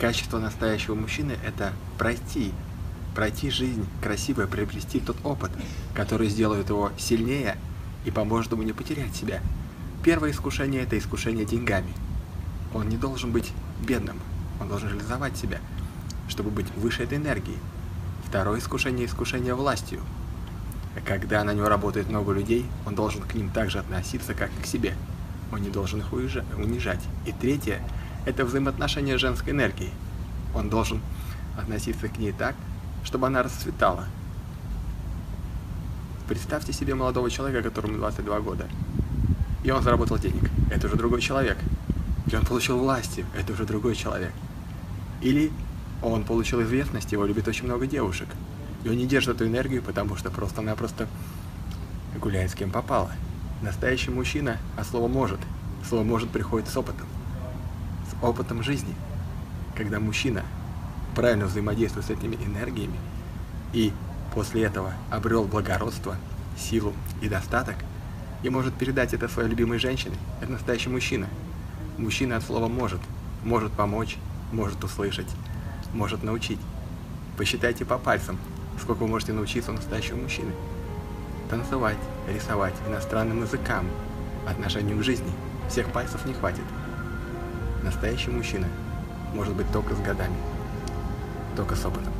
Качество настоящего мужчины – это пройти, пройти жизнь красиво, приобрести тот опыт, который сделает его сильнее и поможет ему не потерять себя. Первое искушение – это искушение деньгами. Он не должен быть бедным, он должен реализовать себя, чтобы быть выше этой энергии. Второе искушение – искушение властью. Когда на него работает много людей, он должен к ним также относиться, как и к себе. Он не должен их унижать. И третье – это взаимоотношения с женской энергией. Он должен относиться к ней так, чтобы она расцветала. Представьте себе молодого человека, которому 22 года, и он заработал денег. Это уже другой человек. Или он получил власти, это уже другой человек. Или он получил известность, его любит очень много девушек. И он не держит эту энергию, потому что просто-напросто гуляет с кем попало. Настоящий мужчина, а слово «может». Слово «может» приходит с опытом. Опытом жизни. Когда мужчина правильно взаимодействует с этими энергиями и после этого обрел благородство, силу и достаток, и может передать это своей любимой женщине, это настоящий мужчина. Мужчина от слова «может». Может помочь, может услышать, может научить. Посчитайте по пальцам, сколько вы можете научиться у настоящего мужчины. Танцевать, рисовать, иностранным языкам, отношению к жизни. Всех пальцев не хватит. Настоящий мужчина может быть только с годами, только с опытом.